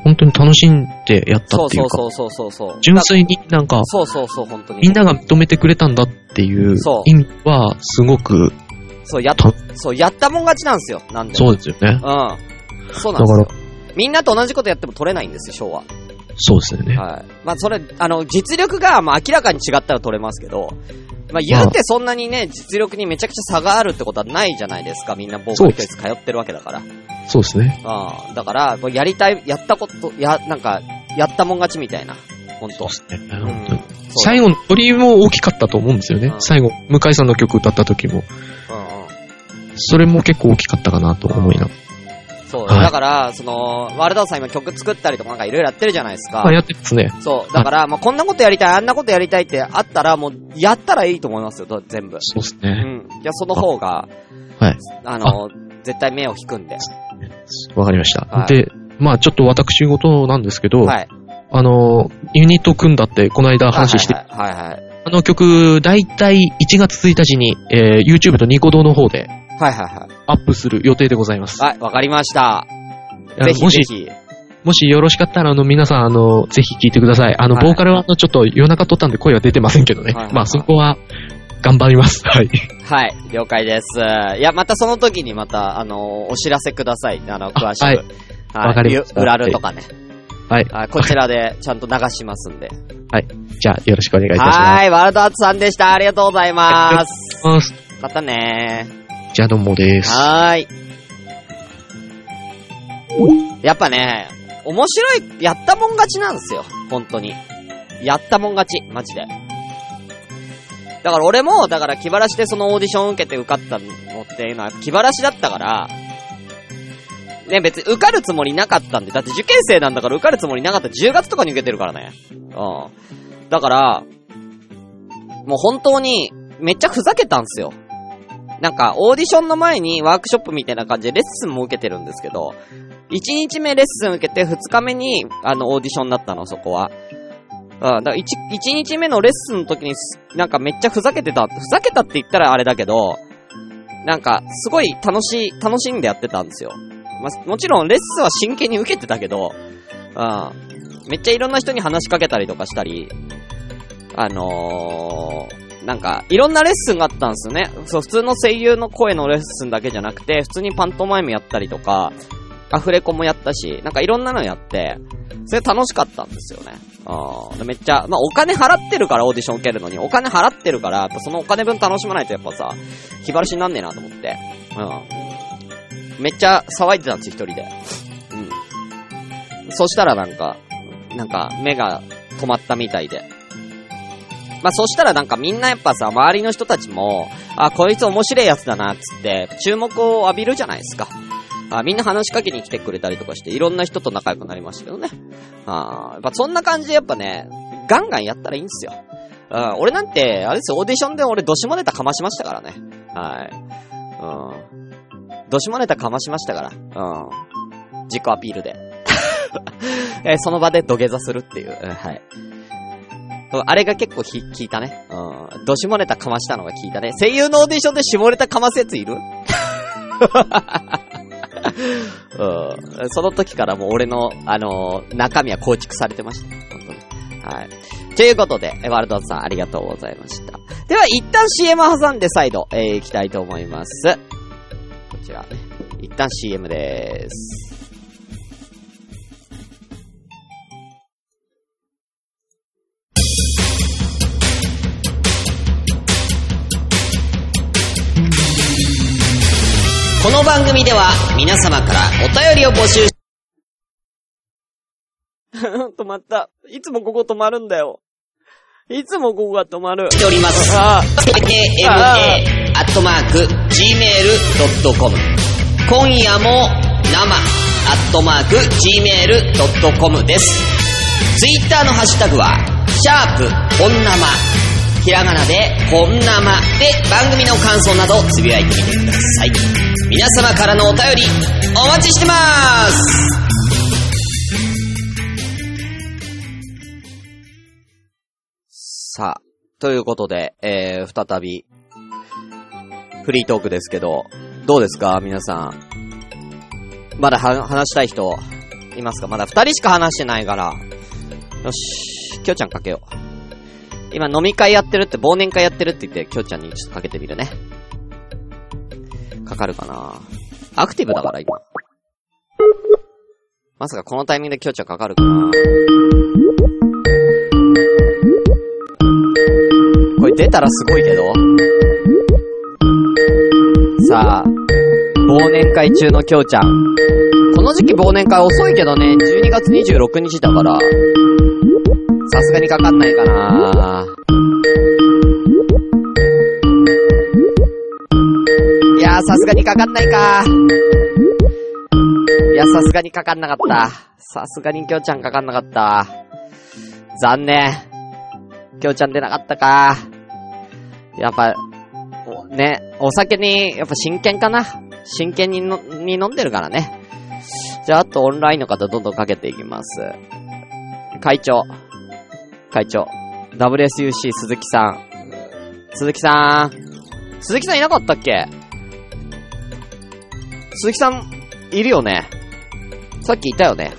本当に楽しんでやったそうっていううそうそうそうそう。純粋になんか、そうそうそう、本当に。みんなが認めてくれたんだっていうそう意味は、すごく、そう、やった、そう、やったもん勝ちなんですよ、なんでも。そうですよね。うん。そうなだからんですよ。、みんなと同じことやっても取れないんですよ、賞は。そうですよね。はい。まあ、それ、あの、実力が、まあ、明らかに違ったら取れますけど、まあ、言うてそんなにね、実力にめちゃくちゃ差があるってことはないじゃないですか。みんなボーカル教室通ってるわけだから。そうですね。ああ、だから、やりたい、やったこと、や、なんか、やったもん勝ちみたいな。ほんと。ねうん最後の鳥も大きかったと思うんですよねう。ん最後、向井さんの曲歌った時も。うんうん。それも結構大きかったかなと思いながら。そう。はいだから、その、ワールドさん今曲作ったりとかなんかいろいろやってるじゃないですか。あ、やってますね。そう。だから、まあ、こんなことやりたい、あんなことやりたいってあったら、もう、やったらいいと思いますよ、ど全部。そうですね。うん。じゃあ、その方が、はい。あの、絶対目を引くんで。わかりました。はいで、まあちょっと私事なんですけど、はい。あの、ユニット組んだってこの間話して、はいはいはい。あの曲、だいたい1月1日に、えー YouTube とニコ動の方ではいはいはい。アップする予定でございます。はい、わかりました。ぜひもし、ぜひ。もしよろしかったら、あの、皆さん、あの、ぜひ聞いてください。あの、はいボーカルは、あの、ちょっと夜中撮ったんで声は出てませんけどね。はいはいはいまあ、そこは、頑張ります。はい。はい、了解です。いや、またその時にまた、あの、お知らせください。あの、詳しく。はいはい。わかりましたゆ裏ルとかね。はい。はい、こちらでちゃんと流しますんで。じゃあ、よろしくお願いいたします。はい、ワールドアーツさんでした。ありがとうございます。ます。またねじゃ、どうもです。はーい。やっぱね、面白い、やったもん勝ちなんですよ。本当に。やったもん勝ち、マジで。だから俺も、だから気晴らしでそのオーディション受けて受かったのっていうのは気晴らしだったから、ね、別に受かるつもりなかったんで、だって受験生なんだから受かるつもりなかった。10月とかに受けてるからね。うん。だから、もう本当に、めっちゃふざけたんすよ。なんか、オーディションの前にワークショップみたいな感じでレッスンも受けてるんですけど、1日目レッスン受けて2日目に、あの、オーディションだったの、そこは。うん、だから 1, 1日目のレッスンの時に、なんかめっちゃふざけてた。ふざけたって言ったらあれだけど、なんか、すごい楽しい、楽しんでやってたんですよ。まあ、もちろんレッスンは真剣に受けてたけど、うん。めっちゃいろんな人に話しかけたりとかしたり、あのー、なんか、いろんなレッスンがあったんですよね。そう、普通の声優の声のレッスンだけじゃなくて、普通にパントマイムやったりとか、アフレコもやったし、なんかいろんなのやって、それ楽しかったんですよね。あーめっちゃ、まあ、お金払ってるからオーディション受けるのに、お金払ってるから、やっぱそのお金分楽しまないとやっぱさ、気晴らしになんねえなと思って。うん。めっちゃ騒いでたんですよ、一人で。うん。そしたらなんか、なんか、目が止まったみたいで。まあ、そしたらなんかみんなやっぱさ、周りの人たちも、あ、こいつ面白いやつだな、つって、注目を浴びるじゃないですか。あみんな話しかけに来てくれたりとかして、いろんな人と仲良くなりましたけどね。あやっぱそんな感じでやっぱね、ガンガンやったらいいんですよ。うん、俺なんて、あれですよ、オーディションで俺、どしもネタかましましたからね。はい。うん。どしもネタかましましたから。うん。自己アピールで。<laughs> えーその場で土下座するっていう。うんはい。あれが結構ひ、聞いたね。うん。どしもネタかましたのが聞いたね。声優のオーディションで下ネタかますやついる？うん。その時からもう俺の、あのー中身は構築されてました。本当に。はい。ということで、ワールドさんありがとうございました。では、一旦 CM 挟んで再度、えー、行きたいと思います。こちら、一旦 CM でーす。この番組では皆様からお便りを募集し <laughs> 止まった。いつもここ止まるんだよ。いつもここが止まる。ております。あ kma アットマーク gmail.com 今夜も生アットマーク gmail.com です。ツイッターのハッシュタグは、シャープ本生。ひらがなで本生で番組の感想などつぶやいてみてください。皆様からのお便りお待ちしてますさあ、ということで、えー、再び、フリートークですけど、どうですか皆さん？まだ話したい人、いますか？まだ二人しか話してないから。よし、きょうちゃんかけよう。今飲み会やってるって、忘年会やってるって言って、きょうちゃんにちょっとかけてみるね。かかるかなアクティブだから今。まさかこのタイミングできょうちゃんかかるかなこれ出たらすごいけど。さあ、忘年会中のきょうちゃん。この時期忘年会遅いけどね、12月26日だから、さすがにかかんないかないやー、さすがにかかんないかいや、さすがにかかんなかった。さすがにきょうちゃんかかんなかった。残念。きょうちゃん出なかったか。やっぱ、ね、お酒に、やっぱ真剣かな。真剣にの、に飲んでるからね。じゃあ、あとオンラインの方どんどんかけていきます。会長。会長。WSUC 鈴木さん。鈴木さん。鈴木さんいなかったっけ？鈴木さん、いるよね？さっきいたよね？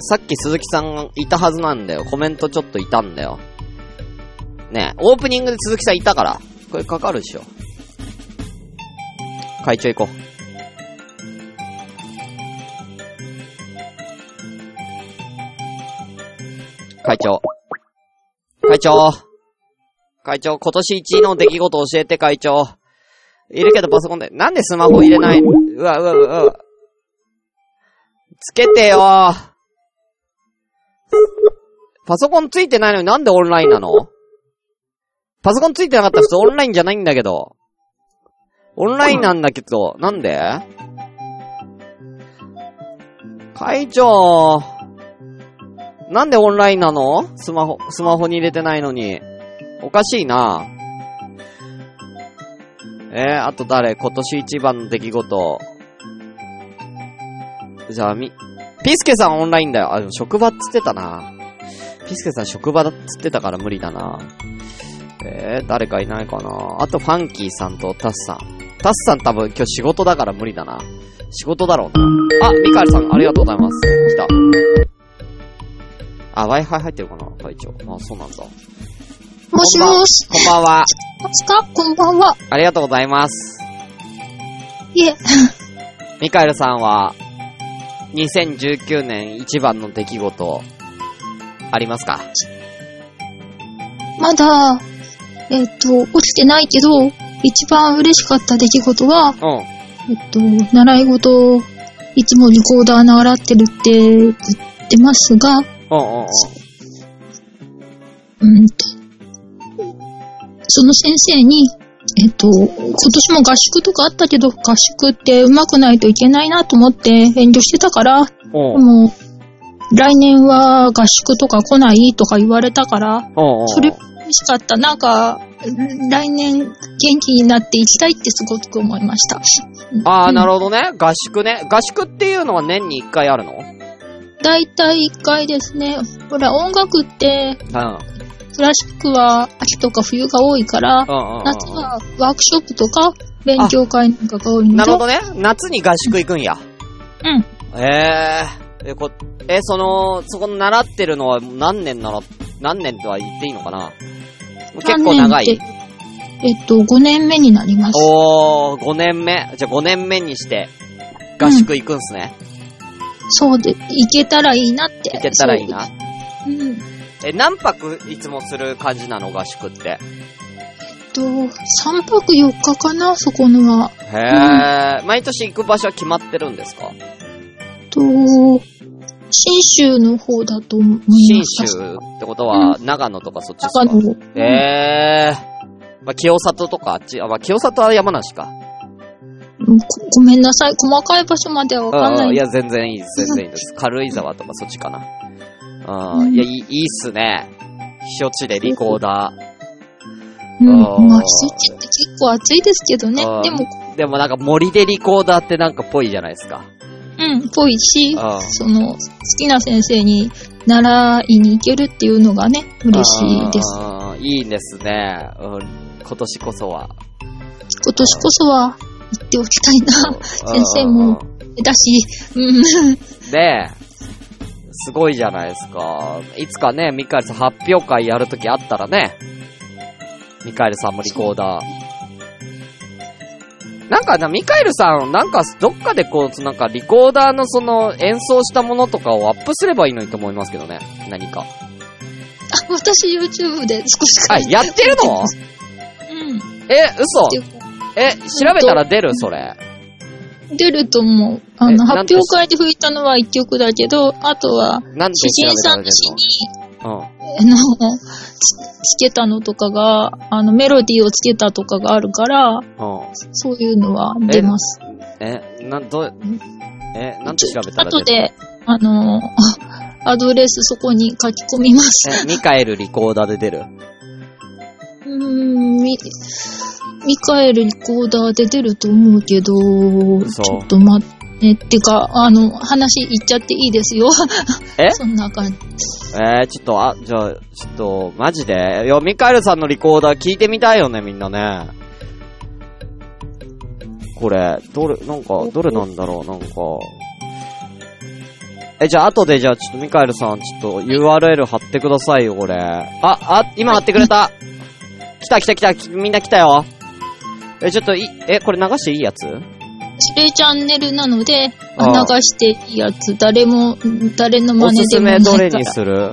さっき鈴木さんいたはずなんだよ。コメントちょっといたんだよ。ねオープニングで鈴木さんいたから。これかかるでしょ。会長行こう。会長。会長。会長、今年1位の出来事教えて、会長。いるけどパソコンで。なんでスマホ入れない？うわ、うわ、うわ、うわ。つけてよパソコンついてないのになんでオンラインなの？パソコンついてなかったら普通オンラインじゃないんだけど。オンラインなんだけど、なんで？会長、なんでオンラインなの？スマホ、スマホに入れてないのに。おかしいなえー、あと誰？今年一番の出来事。じゃあ、み、ピスケさんオンラインだよ。あ、でも職場っつってたな。ピスケさん職場だっつってたから無理だな。えー、誰かいないかな。あと、ファンキーさんとタスさん。タスさん多分今日仕事だから無理だな。仕事だろうな。あ、ミカエルさんありがとうございます。来た。あ、Wi-Fi 入ってるかな？会長。あ、そうなんだ。もしもし。こんばんは。ますか？こんばんは。ありがとうございます。いえ、ミカエルさんは、2019年一番の出来事、ありますか？まだ、えっ、と、落ちてないけど、一番嬉しかった出来事は、うん。えっと、習い事、いつもリコーダー習ってるって言ってますが、うんうんうん。その先生に、えっと、今年も合宿とかあったけど、合宿って上手くないといけないなと思って遠慮してたから、でう来年は合宿とか来ないとか言われたから、うん。それ嬉しかった。なんか、来年元気になっていきたいってすごく思いました。ああ、なるほほどね。合宿ね。合宿っていうのは年に一回あるの？ど。だいたい1回ですね。ほら、音楽って、うん。クラシックは秋とか冬が多いから、うんうんうん。夏はワークショップとか、勉強会なんかが多いので。なるほどね。夏に合宿行くんや。うん。えええ、こ、え、その、そこの習ってるのは何年習っ、何年とは言っていいのかな？結構長い。えっと、5年目になります。おー、5年目。じゃあ5年目にして、合宿行くんすね。そうで、行けたらいいなって。行けたらいいな。そう。うん。え、何泊いつもする感じなの合宿って？えっと、3泊4日かな、そこのは。へー、毎年行く場所は決まってるんですか？と、新州の方だと思い新ます。州ってことは、長野とかそっちですか？長野。えー。まあ、清里とかあっち、あ、まあ、清里は山梨か。うんごごめんなさい。細かい場所まではわかんない。うんいや、全然いいです、全然いいです。<laughs> 軽井沢とかそっちかな。うん、うんいや、いい、いいっすね。避暑地でリコーダうん。あーまあ、季節って結構暑いですけどねあー。でも、ー。でもなんか森でリコーダーってなんかぽいじゃないですか。うん、ぽいし、あーその、好きな先生に習いに行けるっていうのがね、嬉しいです。あーいいですね。うん、今年こそは。今年こそは行っておきたいな。先生もだし、うん。ねえ。すごいじゃないですか。いつかね、ミカエルさん発表会やるときあったらね。ミカエルさんもリコーダー。なんかな、ミカエルさん、なんかどっかでこう、なんかリコーダーのその演奏したものとかをアップすればいいのにと思いますけどね。何か。あ、私 YouTube で少しあ、やってるの？うん。え、嘘え、調べたら出る？それ。出ると思う。あえの、発表会で吹いたのは1曲だけど、あとは、なんで詩人さんの？詩に、るのうん。あの、つつけたのとかが、あの、メロディーをつけたとかがあるから、うん。そういうのは出ます。え、なん、どう、え、なんて調べたら後で、あの、<laughs> アドレスそこに書き込みます。え、ミカエルリコーダーで出る？<laughs> うーん、み、ミカエルリコーダーで出ると思うけど、嘘ちょっと待って、ってか、あの、話言っちゃっていいですよ。え？<laughs> そんな感じ。えー、ちょっと、あ、じゃあ、ちょっと、マジで？いや、ミカエルさんのリコーダー聞いてみたいよね、みんなね。これ、どれ、なんか、どれなんだろう、なんか。え、じゃあ、後で、じゃあ、ちょっとミカエルさん、ちょっと URL 貼ってくださいよ、これ。あ、あ、今貼ってくれた。来た来た来た、きみんな来たよ。え、ちょっと、い、え、これ流していいやつ？スペチャンネルなので、流していいやつ、誰も、誰のおすす真似でもないから。めどれにする？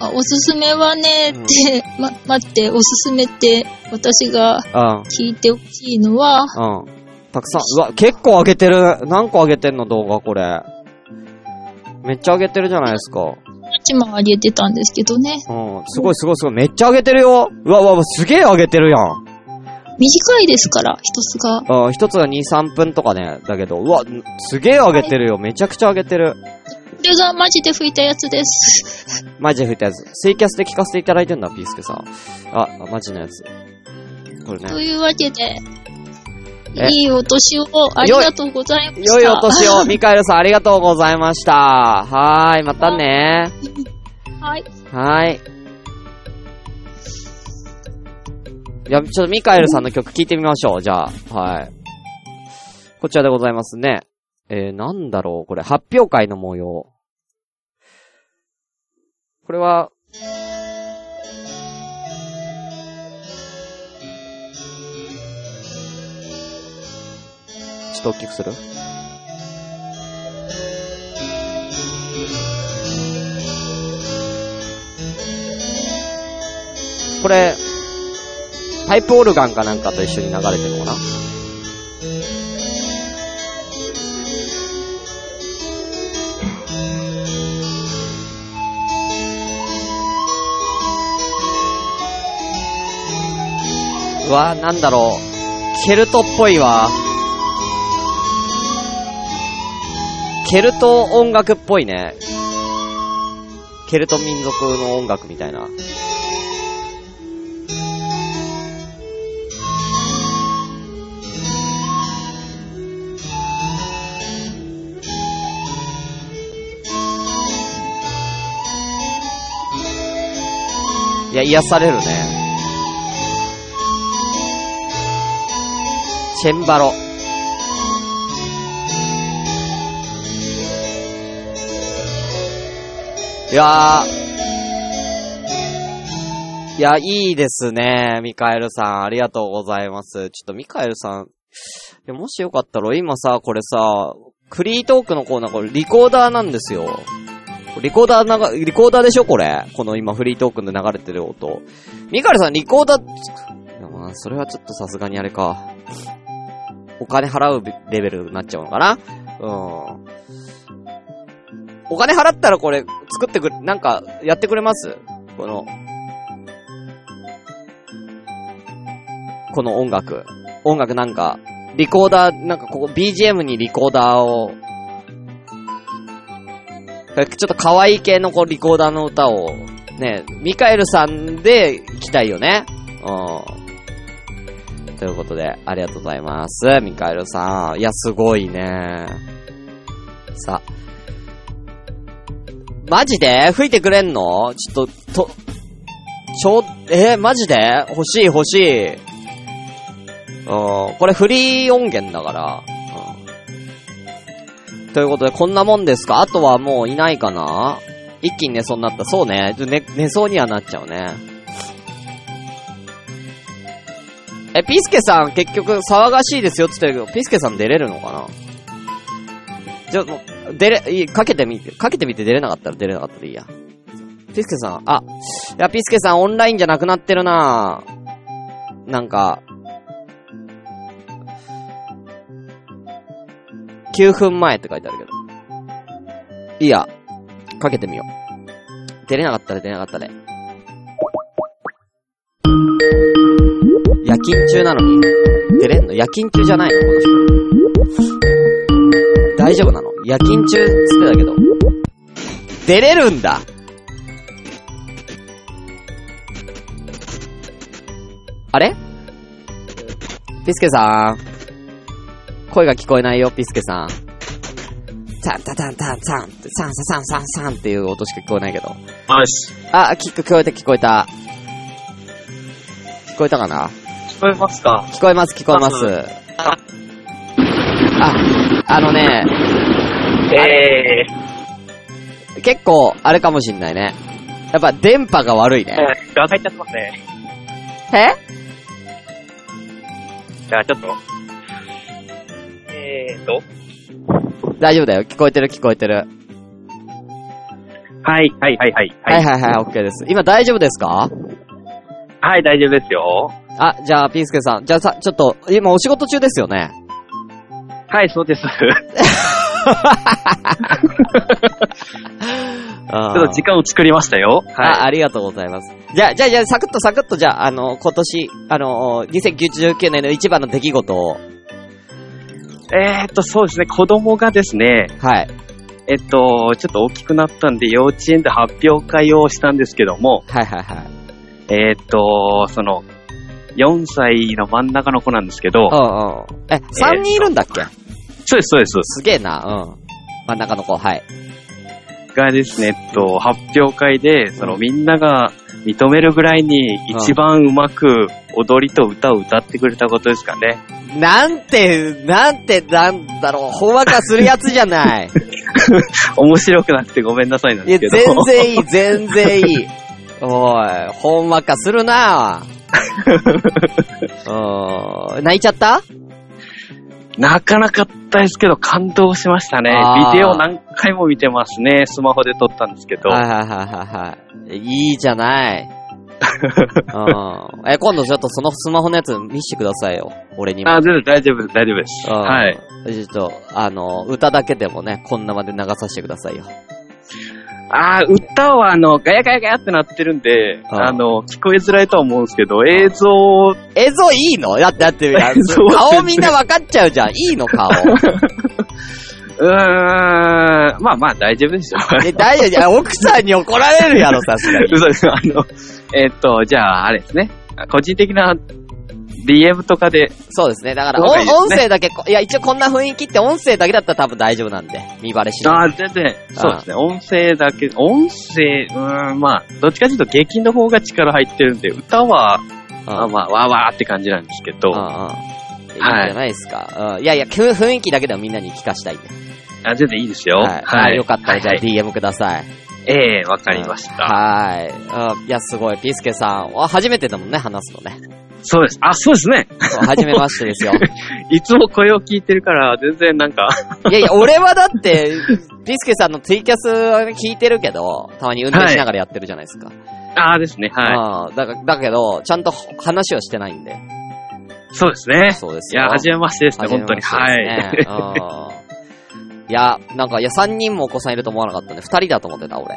あおすすめはね、って、ま、待って、おすすめって、私がうん。聞いてほしいのは、うん。たくさん、うわ、結構上げてる。何個上げてんの動画、これ？めっちゃ上げてるじゃないですか。こっちも上げてたんですけどね。うん。すごいすごいすごい。めっちゃ上げてるよ。うわうわうわ、すげえ上げてるやん。短いですから、一つが。うん、一つが2、3分とかね。だけど、うわ、すげえ上げてるよ。めちゃくちゃ上げてる。これがマジで吹いたやつです。マジで吹いたやつ。ツイキャスで聞かせていただいてんだ、ピースケさん。あ、マジのやつ。これね。というわけで、え？いいお年をありがとうございました。良いお年を、<laughs> ミカエルさんありがとうございました。はーい、またねはい。はーい。いや、ちょっとミカエルさんの曲聴いてみましょう、じゃあ。はい。こちらでございますね。えー、なんだろう、これ、発表会の模様。これは、ちょっと大きくする？これ、パイプオルガンかなんかと一緒に流れてるのかな？うわなんだろう。ケルトっぽいわ。ケルト音楽っぽいね。ケルト民族の音楽みたいな。いや、癒されるね。チェンバロ。いやー。いや、いいですね。ミカエルさん、ありがとうございます。ちょっとミカエルさん、もしよかったら、今さ、これさ、フリートークのコーナー、これリコーダーなんですよ。リコーダーなが、リコーダーでしょこれ。この今フリートークンで流れてる音。ミカルさん、リコーダー、まあ、それはちょっとさすがにあれか。お金払うレベルになっちゃうのかな？うん。お金払ったらこれ、作ってくれ、なんか、やってくれます？この、この音楽。音楽なんか、リコーダー、なんかここ BGM にリコーダーを、ちょっと可愛い系のこうリコーダーの歌を、ね、ミカエルさんで行きたいよね。うん。ということで、ありがとうございます。ミカエルさん。いや、すごいね。さ。マジで？吹いてくれんの？ちょっと、と、ちょ、えーマジで？欲しい欲しい。うん、これフリー音源だから。ということで、こんなもんですか？あとはもういないかな？一気に寝そうになった。そうね。寝、寝そうにはなっちゃうね。え、ピスケさん結局騒がしいですよって言ったけど、ピスケさん出れるのかな？じゃあ、もう、出れ、い、かけてみて、かけてみて出れなかったら出れなかったらいいや。ピスケさん、あ、いや、ピスケさんオンラインじゃなくなってるななんか、9分前って書いてあるけど。いいや、かけてみよう。出れなかったら出れなかったで。夜勤中なのに、出れんの？夜勤中じゃないの？この人。大丈夫なの？夜勤中っつってたけど。出れるんだあれ？ピスケさん。声が聞こえないよ、ピスケさん。タンタタンタンタン、サンササンサンサンっていう音しか聞こえないけど。よし。あ、聞く、聞こえた、聞こえた。聞こえたかな聞こえますか聞こえます、聞こえます。ああ、あのね、え結構、あれかもしんないね。やっぱ電波が悪い、ね。えー、ガが入っちゃってますね。えじゃあちょっと。えーと？大丈夫だよ。聞こえてる、聞こえてる。はい、はい、はい、はい。はいはいはい、オッケーです。今大丈夫ですか？はい、大丈夫ですよ。あ、じゃあ、ピースケさん。じゃあさ、ちょっと、今お仕事中ですよね？はい、そうです。<laughs> <laughs> ちあょっと時間を作りましたよ。あ、はありがとうございます。じゃあ、じゃあ、じゃあ、サクッとサクッと、じゃあ、あの、今年、あの、2019年の一番の出来事を、い。えーと、そうですね、子供がですね、はい。えっと、ちょっと大きくなったんで、幼稚園で発表会をしたんですけども、はいはいはい。えーっと、その、4歳の真ん中の子なんですけど、うんうん。え、3人いるんだっけ？そうです、そうです。すげえな、うん。真ん中の子、はい。がですね、えっと、発表会で、そのみんなが認めるぐらいに一番うまく踊りと歌を歌ってくれたことですかね。なんて、なんて、なんだろう、ほんわかするやつじゃない。<laughs> 面白くなくてごめんなさいなんいや、ですけど。全然いい、全然いい。おい、ほんわかするな <laughs> うん。泣いちゃった？なかなかったですけど、感動しましたね。ビデオ何回も見てますね。スマホで撮ったんですけど。はいはいはいはいはい。いいじゃない。<laughs> うん。え、今度ちょっとそのスマホのやつ見せてくださいよ。俺にも。あ、全然大丈夫です、大丈夫です。うんはい。。ちょっと、あの、歌だけでもね、こんなまで流させてくださいよ。あー歌はあの、ガヤガヤガヤってなってるんで、あの、聞こえづらいとは思うんですけど、映像、映像いいの？だって、だって、<laughs> 顔みんなわかっちゃうじゃん。いいの顔。<laughs> うーん、まあまあ大丈夫ですよ。え、大丈夫？いや奥さんに怒られるやろ、さすがに。<laughs> 嘘です。あの、えっと、じゃあ、あれですね。個人的な DM とかで、そうですね。だから、音音声だけこ、いや、一応こんな雰囲気って音声だけだったら多分大丈夫なんで、見バレしああ、ない。全然、そうですね。音声だけ、音声、うーん、まあ、どっちかというと劇の方が力入ってるんで、歌は、あまあ、わーわーって感じなんですけど、うんうんいいんじゃないですか。うん。いやいや、雰雰囲気だけでもみんなに聞かしたいんで。あ、全然いいですよ。はい。はい。よかったらじゃあはい DM ください。ええわかりました。はい。うんいや、すごい。ピースケさん。あ初めてだもんね、話すのね。そうです。あ、そうですね。そう初めましてですよ。<laughs> いつも声を聞いてるから、全然なんか、いやいや、俺はだって、ピースケさんのツイキャス聞いてるけど、たまに運転しながらやってるじゃないですか。ああですね、はい。あだがだけど、ちゃんと話をしてないんで。そうですね。そうですよ。いや、初めましてですね、初め本当に。ましてですねうんいや、なんか、いや、3人もお子さんいると思わなかったんで、2人だと思ってた、俺。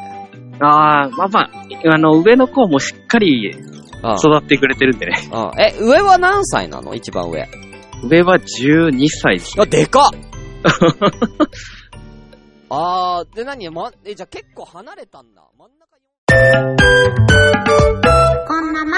ああ、まあまあ、あの、上の子もしっかりうん。育ってくれてるんでね。うん。え、上は何歳なの？一番上。上は12歳です。あ、でかっ <laughs> あー、で何？ま、え、じゃあ結構離れたんだ。真ん中こんまま。